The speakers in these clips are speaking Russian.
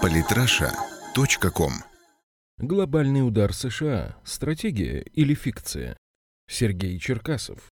Политраша.ком Глобальный удар США. Стратегия или фикция? Сергей Черкасов.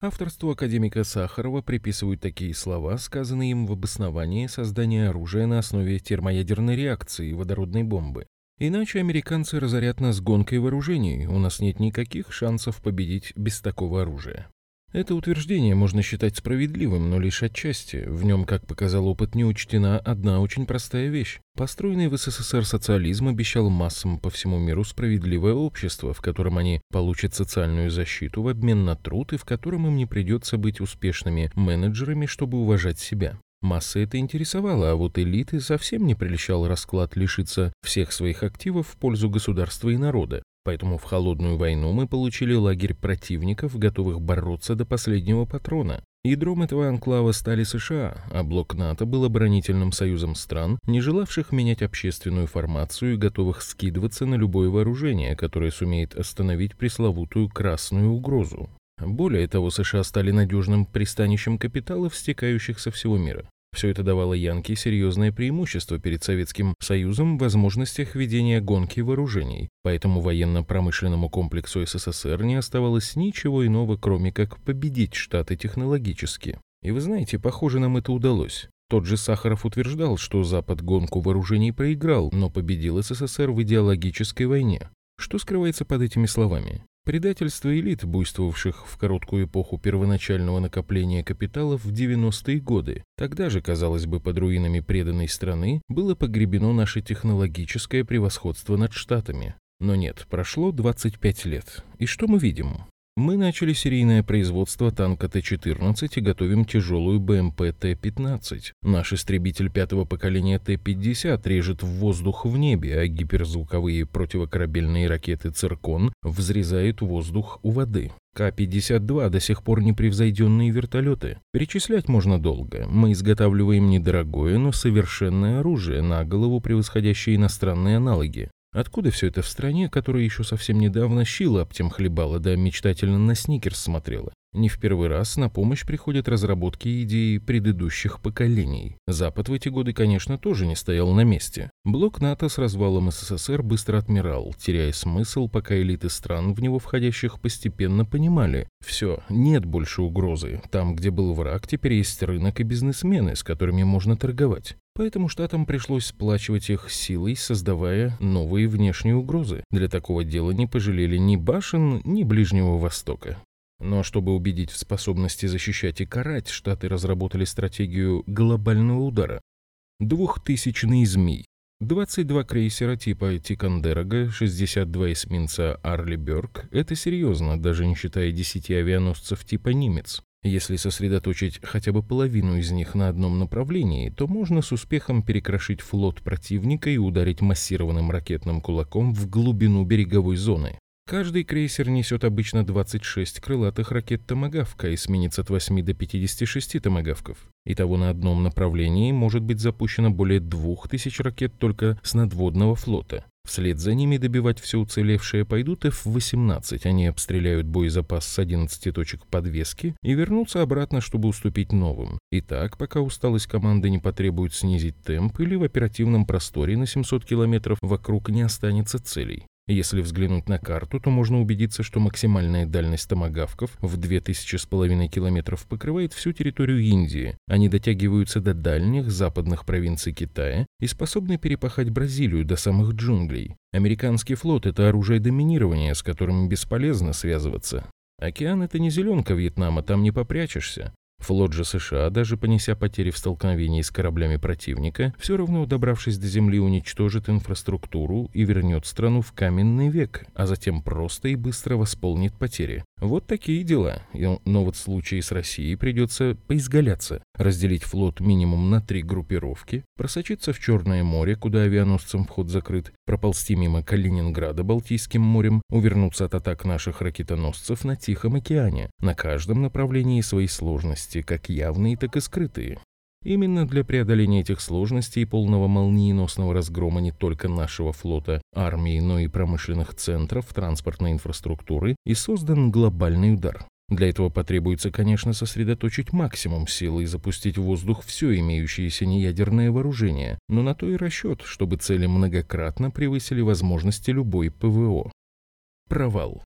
Авторству академика Сахарова приписывают такие слова, сказанные им в обосновании создания оружия на основе термоядерной реакции водородной бомбы. Иначе американцы разорят нас гонкой вооружений, у нас нет никаких шансов победить без такого оружия. Это утверждение можно считать справедливым, но лишь отчасти. В нем, как показал опыт, не учтена одна очень простая вещь. Построенный в СССР социализм обещал массам по всему миру справедливое общество, в котором они получат социальную защиту в обмен на труд и в котором им не придется быть успешными менеджерами, чтобы уважать себя. Массы это интересовало, а вот элиты совсем не прельщал расклад лишиться всех своих активов в пользу государства и народа. Поэтому в холодную войну мы получили лагерь противников, готовых бороться до последнего патрона. Ядром этого анклава стали США, а блок НАТО был оборонительным союзом стран, не желавших менять общественную формацию и готовых скидываться на любое вооружение, которое сумеет остановить пресловутую красную угрозу. Более того, США стали надежным пристанищем капиталов, стекающих со всего мира. Все это давало Янке серьезное преимущество перед Советским Союзом в возможностях ведения гонки вооружений, поэтому военно-промышленному комплексу СССР не оставалось ничего иного, кроме как победить Штаты технологически. И вы знаете, похоже, нам это удалось. Тот же Сахаров утверждал, что Запад гонку вооружений проиграл, но победил СССР в идеологической войне. Что скрывается под этими словами? Предательство элит, буйствовавших в короткую эпоху первоначального накопления капиталов в 90-е годы. Тогда же, казалось бы, под руинами преданной страны было погребено наше технологическое превосходство над Штатами. Но нет, прошло 25 лет. И что мы видим? Мы начали серийное производство танка Т-14 и готовим тяжелую БМП Т-15. Наш истребитель пятого поколения Т-50 режет в воздух в небе, а гиперзвуковые противокорабельные ракеты «Циркон» взрезают воздух у воды. К-52 до сих пор непревзойденные вертолеты. Перечислять можно долго. Мы изготавливаем недорогое, но совершенное оружие, на голову превосходящее иностранные аналоги. Откуда все это в стране, которая еще совсем недавно щи лаптем хлебала, да мечтательно на сникерс смотрела? Не в первый раз на помощь приходят разработки и идеи предыдущих поколений. Запад в эти годы, конечно, тоже не стоял на месте. Блок НАТО с развалом СССР быстро отмирал, теряя смысл, пока элиты стран, в него входящих, постепенно понимали. Все, нет больше угрозы. Там, где был враг, теперь есть рынок и бизнесмены, с которыми можно торговать. Поэтому штатам пришлось сплачивать их силой, создавая новые внешние угрозы. Для такого дела не пожалели ни башен, ни Ближнего Востока. Но чтобы убедить в способности защищать и карать, штаты разработали стратегию глобального удара. Двухтысячный змей. 22 крейсера типа Тикандерога, 62 эсминца Арли Бёрк – это серьезно, даже не считая 10 авианосцев типа Нимец. Если сосредоточить хотя бы половину из них на одном направлении, то можно с успехом перекрошить флот противника и ударить массированным ракетным кулаком в глубину береговой зоны. Каждый крейсер несет обычно 26 крылатых ракет «Томагавка» и сменится от 8 до 56 «Томагавков». Итого на одном направлении может быть запущено более 2000 ракет только с надводного флота. Вслед за ними добивать все уцелевшее пойдут F-18. Они обстреляют боезапас с 11 точек подвески и вернутся обратно, чтобы уступить новым. И так, пока усталость команды не потребует снизить темп или в оперативном просторе на 700 километров вокруг не останется целей. Если взглянуть на карту, то можно убедиться, что максимальная дальность томагавков в 2000 с половиной километров покрывает всю территорию Индии. Они дотягиваются до дальних западных провинций Китая и способны перепахать Бразилию до самых джунглей. Американский флот – это оружие доминирования, с которым бесполезно связываться. Океан – это не зеленка Вьетнама, там не попрячешься. Флот же США, даже понеся потери в столкновении с кораблями противника, все равно, добравшись до земли, уничтожит инфраструктуру и вернет страну в каменный век, а затем просто и быстро восполнит потери. Вот такие дела. Но вот в случае с Россией придется поизгаляться, разделить флот минимум на три группировки, просочиться в Черное море, куда авианосцам вход закрыт, проползти мимо Калининграда Балтийским морем, увернуться от атак наших ракетоносцев на Тихом океане. На каждом направлении свои сложности, как явные, так и скрытые. Именно для преодоления этих сложностей и полного молниеносного разгрома не только нашего флота, армии, но и промышленных центров, транспортной инфраструктуры и создан глобальный удар. Для этого потребуется, конечно, сосредоточить максимум сил и запустить в воздух все имеющееся неядерное вооружение, но на то и расчет, чтобы цели многократно превысили возможности любой ПВО. Провал.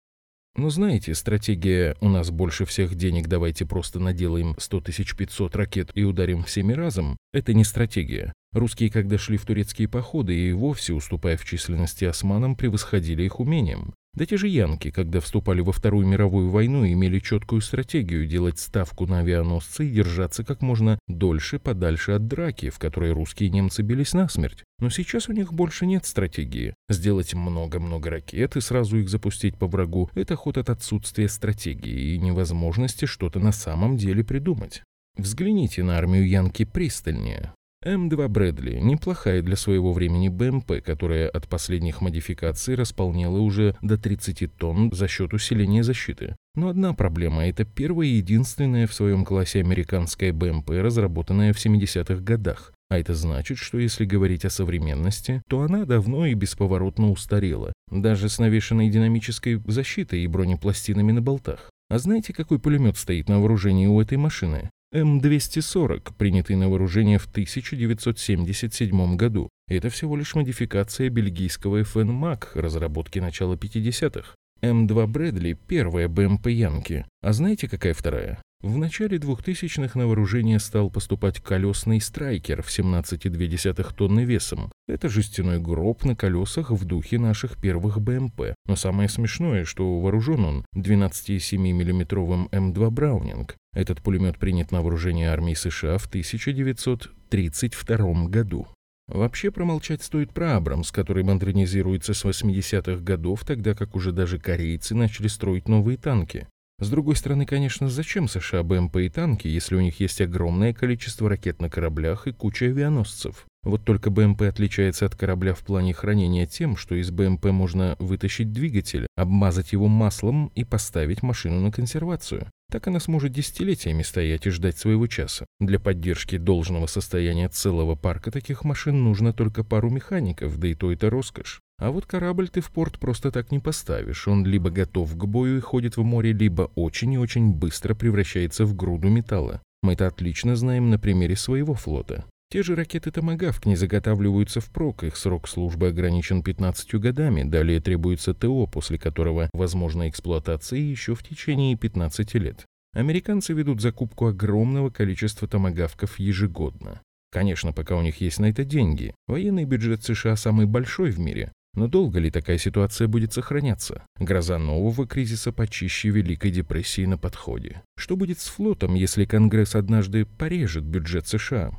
Но знаете, стратегия «у нас больше всех денег, давайте просто наделаем 100 500 ракет и ударим всеми разом» — это не стратегия. Русские, когда шли в турецкие походы и вовсе, уступая в численности османам, превосходили их умением. Да те же янки, когда вступали во Вторую мировую войну, имели четкую стратегию делать ставку на авианосцы и держаться как можно дольше подальше от драки, в которой русские и немцы бились насмерть. Но сейчас у них больше нет стратегии. Сделать много-много ракет и сразу их запустить по врагу – это ход от отсутствия стратегии и невозможности что-то на самом деле придумать. Взгляните на армию Янки пристальнее. М2 Брэдли – неплохая для своего времени БМП, которая от последних модификаций располнела уже до 30 тонн за счет усиления защиты. Но одна проблема – это первая и единственная в своем классе американская БМП, разработанная в 70-х годах. А это значит, что если говорить о современности, то она давно и бесповоротно устарела, даже с навешенной динамической защитой и бронепластинами на болтах. А знаете, какой пулемет стоит на вооружении у этой машины? М240, принятый на вооружение в 1977 году. Это всего лишь модификация бельгийского FN MAG разработки начала 50-х. М2 Брэдли – первая БМП Янки. А знаете, какая вторая? В начале 2000-х на вооружение стал поступать колесный страйкер в 17,2 тонны весом. Это жестяной гроб на колесах в духе наших первых БМП. Но самое смешное, что вооружен он 12,7 миллиметровым М2 Браунинг. Этот пулемет принят на вооружение армии США в 1932 году. Вообще промолчать стоит про Абрамс, который модернизируется с 80-х годов, тогда как уже даже корейцы начали строить новые танки. С другой стороны, конечно, зачем США БМП и танки, если у них есть огромное количество ракет на кораблях и куча авианосцев? Вот только БМП отличается от корабля в плане хранения тем, что из БМП можно вытащить двигатель, обмазать его маслом и поставить машину на консервацию. Так она сможет десятилетиями стоять и ждать своего часа. Для поддержки должного состояния целого парка таких машин нужно только пару механиков, да и то это роскошь. А вот корабль ты в порт просто так не поставишь. Он либо готов к бою и ходит в море, либо очень и очень быстро превращается в груду металла. Мы это отлично знаем на примере своего флота. Те же ракеты «Томагавк» не заготавливаются впрок, их срок службы ограничен 15 годами, далее требуется ТО, после которого возможна эксплуатация еще в течение 15 лет. Американцы ведут закупку огромного количества томагавков ежегодно. Конечно, пока у них есть на это деньги. Военный бюджет США самый большой в мире, но долго ли такая ситуация будет сохраняться? Гроза нового кризиса почище Великой депрессии на подходе. Что будет с флотом, если Конгресс однажды порежет бюджет США?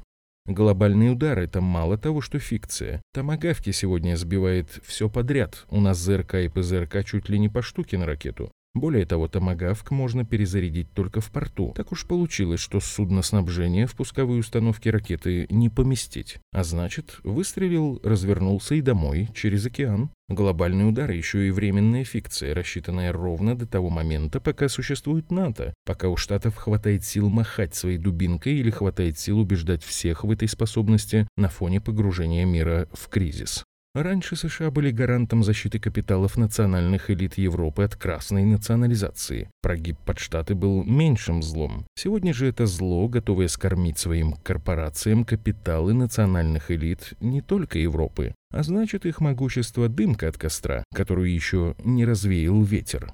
Глобальный удар – это мало того, что фикция. Томагавки сегодня сбивает все подряд. У нас ЗРК и ПЗРК чуть ли не по штуке на ракету. Более того, томагавк можно перезарядить только в порту. Так уж получилось, что судноснабжение в пусковые установки ракеты не поместить. А значит, выстрелил, развернулся и домой, через океан. Глобальный удар еще и временная фикция, рассчитанная ровно до того момента, пока существует НАТО, пока у Штатов хватает сил махать своей дубинкой или хватает сил убеждать всех в этой способности на фоне погружения мира в кризис. Раньше США были гарантом защиты капиталов национальных элит Европы от красной национализации. Прогиб под Штаты был меньшим злом. Сегодня же это зло, готовое скормить своим корпорациям капиталы национальных элит не только Европы, а значит их могущество дымка от костра, которую еще не развеял ветер.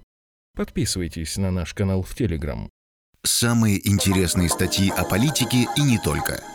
Подписывайтесь на наш канал в Телеграм. Самые интересные статьи о политике и не только –